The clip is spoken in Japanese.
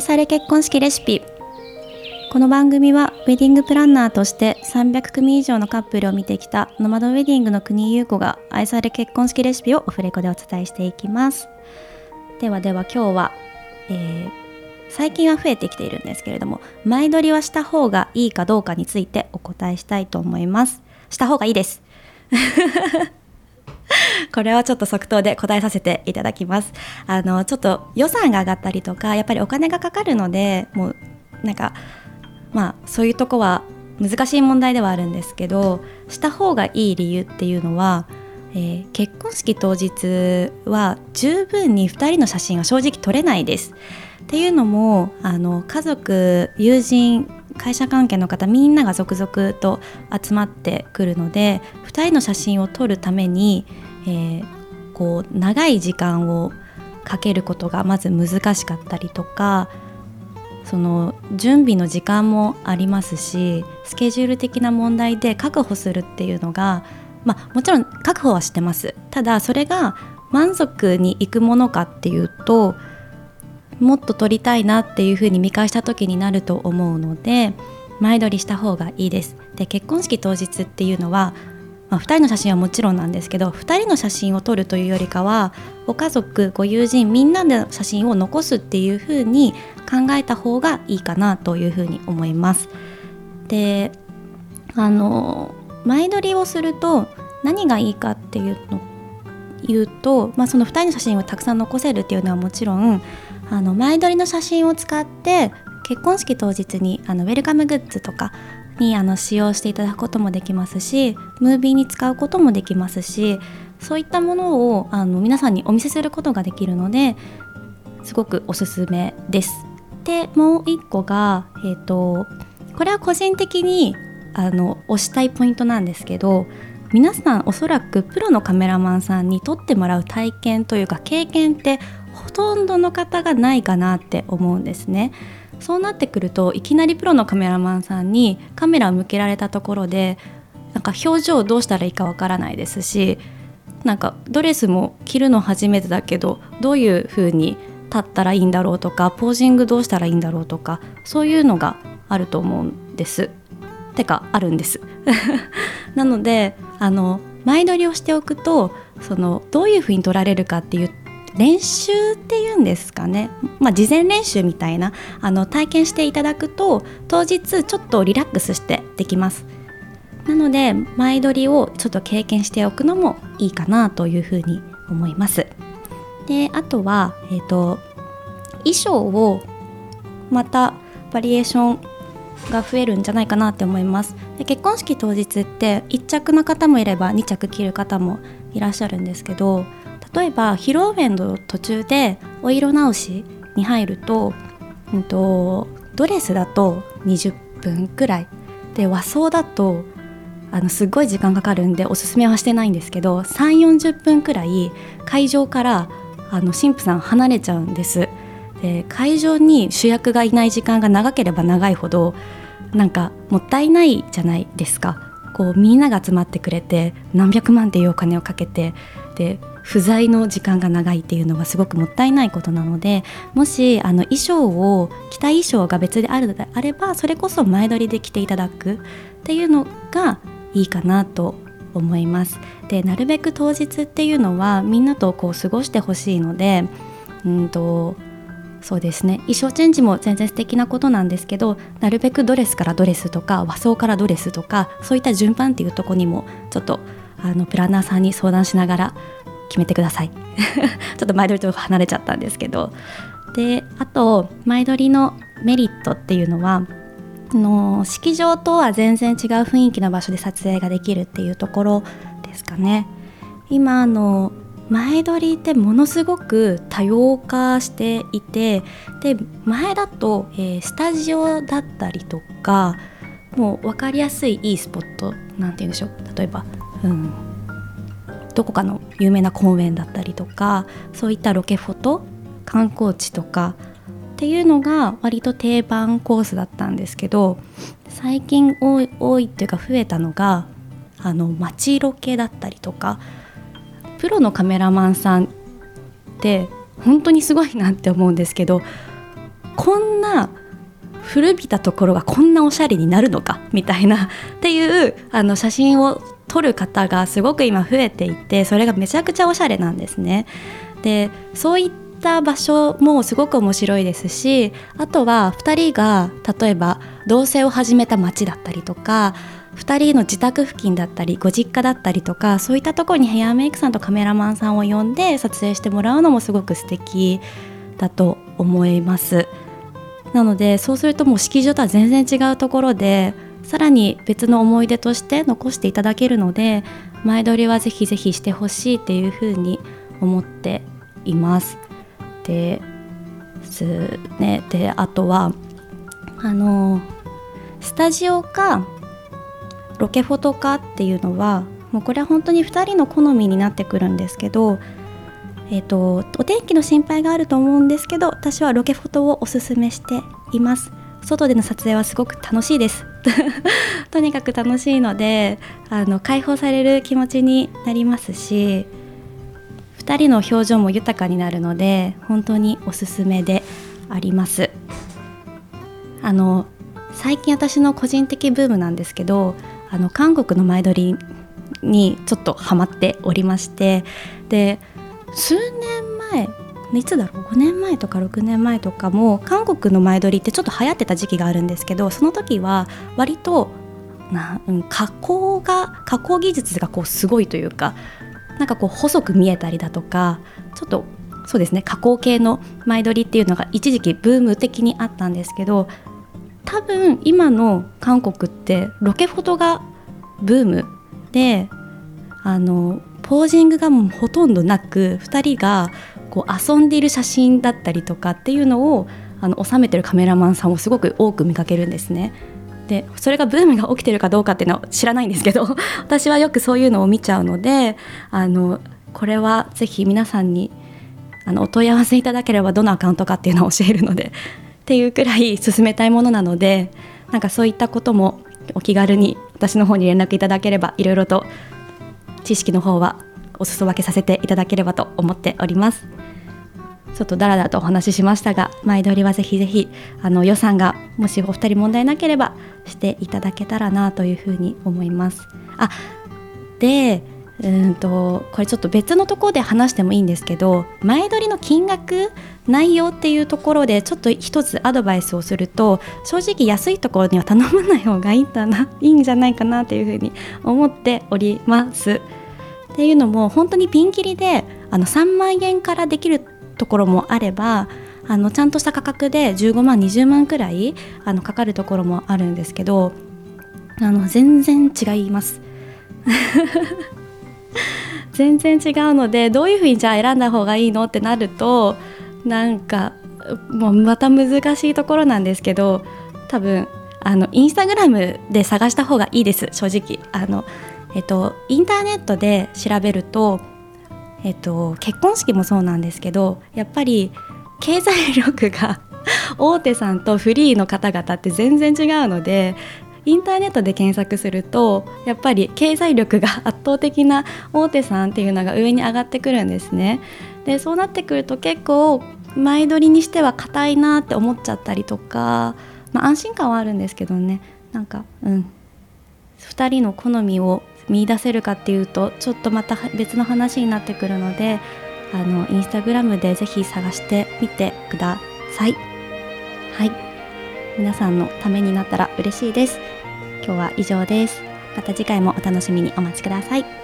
愛され結婚式レシピ。この番組はウェディングプランナーとして300組以上のカップルを見てきたノマドウェディングの国優子が愛され結婚式レシピをオフレコでお伝えしていきます。ではでは今日は、えー、最近は増えてきているんですけれども前撮りはした方がいいかどうかについてお答えしたいと思います。した方がいいです。これはちょっと即答で答えさせていただきますあのちょっと予算が上がったりとかやっぱりお金がかかるのでもうなんかまあそういうとこは難しい問題ではあるんですけどした方がいい理由っていうのは、えー、結婚式当日は十分に2人の写真は正直撮れないです。っていうのもあの家族友人会社関係の方みんなが続々と集まってくるので2人の写真を撮るために、えー、こう長い時間をかけることがまず難しかったりとかその準備の時間もありますしスケジュール的な問題で確保するっていうのが、まあ、もちろん確保はしてますただそれが満足にいくものかっていうともっと撮りたいなっていうふうに見返した時になると思うので前撮りした方がいいです。で結婚式当日っていうのは、まあ、2人の写真はもちろんなんですけど2人の写真を撮るというよりかはご家族ご友人みんなで写真を残すっていうふうに考えた方がいいかなというふうに思います。であの前撮りをすると何がいいかっていうの言うと、まあ、その2人の写真をたくさん残せるっていうのはもちろんあの前撮りの写真を使って結婚式当日にあのウェルカムグッズとかにあの使用していただくこともできますしムービーに使うこともできますしそういったものをあの皆さんにお見せすることができるのですごくおすすめです。でもう一個が、えーと、これは個人的にあの推したいポイントなんですけど皆さんおそらくプロのカメラマンさんに撮ってもらう体験というか経験ってほとんどの方がないかなって思うんですね。そうなってくるといきなりプロのカメラマンさんにカメラを向けられたところでなんか表情をどうしたらいいかわからないですしなんかドレスも着るの初めてだけどどういう風に立ったらいいんだろうとかポージングどうしたらいいんだろうとかそういうのがあると思うんです。てかあるんです なのであの前撮りをしておくとそのどういうふうに撮られるかっていう練習っていうんですかね、まあ、事前練習みたいなあの体験していただくと当日ちょっとリラックスしてできます。なので前撮りをちょっと経験しておくのもいいかなというふうに思います。であとは、えーと、衣装をまたバリエーションが増えるんじゃないかなって思います。で結婚式当日って1着の方もいれば2着着る方もいらっしゃるんですけど例えば披露宴の途中でお色直しに入ると,、うんと、ドレスだと20分くらいで和装だとあのすごい時間かかるんでおすすめはしてないんですけど3 4 0分くらい会場からあの神父さん離れちゃうんです。で会場に主役がいない時間が長ければ長いほどなんかもったいないじゃないですか。こうみんなが集まってくれて何百万っていうお金をかけてで不在の時間が長いっていうのはすごくもったいないことなのでもしあの衣装を着た衣装が別であるのであればそれこそ前撮りで着ていただくっていうのがいいかなと思います。でなるべく当日っていうのはみんなとこう過ごしてほしいのでうんとそうですね。衣装チェンジも全然素敵なことなんですけどなるべくドレスからドレスとか和装からドレスとかそういった順番っていうとこにもちょっとあのプランナーさんに相談しながら決めてください。ちょっと前撮りと離れちゃったんですけど。であと前撮りのメリットっていうのはの式場とは全然違う雰囲気の場所で撮影ができるっていうところですかね。今あの前撮りってものすごく多様化していてで前だと、えー、スタジオだったりとかもう分かりやすいいいスポットなんて言うんでしょう。例えば、うん、どこかの有名な公園だったりとかそういったロケフォト観光地とかっていうのが割と定番コースだったんですけど最近多い多いっていうか増えたのがあの街ロケだったりとかプロのカメラマンさんって本当にすごいなって思うんですけどこんな古びたところがこんなおしゃれになるのかみたいなっていうあの写真を撮る方がすごく今増えていてそれがめちゃくちゃおしゃれなんですね。でそういった場所もすごく面白いですしあとは2人が例えば同棲を始めた町だったりとか2人の自宅付近だったりご実家だったりとかそういったところにヘアメイクさんとカメラマンさんを呼んで撮影してもらうのもすごく素敵だと思います。なのでそうするともう式場とは全然違うところでさらに別の思い出として残していただけるので前撮りはぜひぜひしてほしいっていうふうに思っています。ですねであとはあのスタジオかロケフォトかっていうのはもうこれは本当に2人の好みになってくるんですけどえーと、お天気の心配があると思うんですけど私はロケフォトをおすすめしています。外での撮影はすごく楽しいです。とにかく楽しいのであの解放される気持ちになりますし2人の表情も豊かになるので本当におすすめであります。あの最近私の個人的ブームなんですけどあの韓国の前撮りにちょっとハマっておりましてで数年前いつだろう？5年前とか6年前とかも韓国の前撮りってちょっと流行ってた時期があるんですけどその時は割とな、うん、加工が加工技術がこうすごいというかなんかこう細く見えたりだとかちょっとそうですね加工系の前撮りっていうのが一時期ブーム的にあったんですけど多分今の韓国ってロケフォトがブームであのポージングがもうほとんどなく2人がこう遊んでいる写真だったりとかっていうのをあの収めてるカメラマンさんをすごく多く見かけるんですね。でそれがブームが起きてるかどうかっていうのは知らないんですけど 私はよくそういうのを見ちゃうのであのこれはぜひ皆さんにあのお問い合わせいただければどのアカウントかっていうのを教えるのでっていうくらい進めたいものなのでなんかそういったこともお気軽に私の方に連絡いただければいろいろと知識の方はお裾分けさせていただければと思っております。ちょっとだらだとお話ししましたが前撮りはぜひぜひあの予算がもしお二人問題なければしていただけたらなというふうに思います。あでうんとこれちょっと別のところで話してもいいんですけど前撮りの金額内容っていうところでちょっと一つアドバイスをすると正直安いところには頼まない方がいいんだないいんじゃないかなというふうに思っております。っていうのも本当にピンキリであの3万円からできるところもあればあのちゃんとした価格で15万20万くらいあのかかるところもあるんですけどあの全然違います。全然違うのでどういうふうにじゃあ選んだ方がいいのってなるとなんかもうまた難しいところなんですけど多分あのインスタグラムで探した方がいいです正直。あのえっと、インターネットで調べると、えっと、結婚式もそうなんですけどやっぱり経済力が大手さんとフリーの方々って全然違うのでインターネットで検索するとやっぱり経済力が圧倒的な大手さんっていうのが上に上がってくるんですね。でそうなってくると結構前撮りにしては硬いなって思っちゃったりとか、まあ、安心感はあるんですけどね。なんかうん。2人の好みを見出せるかっていうとちょっとまた別の話になってくるのであのインスタグラムでぜひ探してみてください。はい。皆さんのためになったら嬉しいです。今日は以上です。また次回もお楽しみにお待ちください。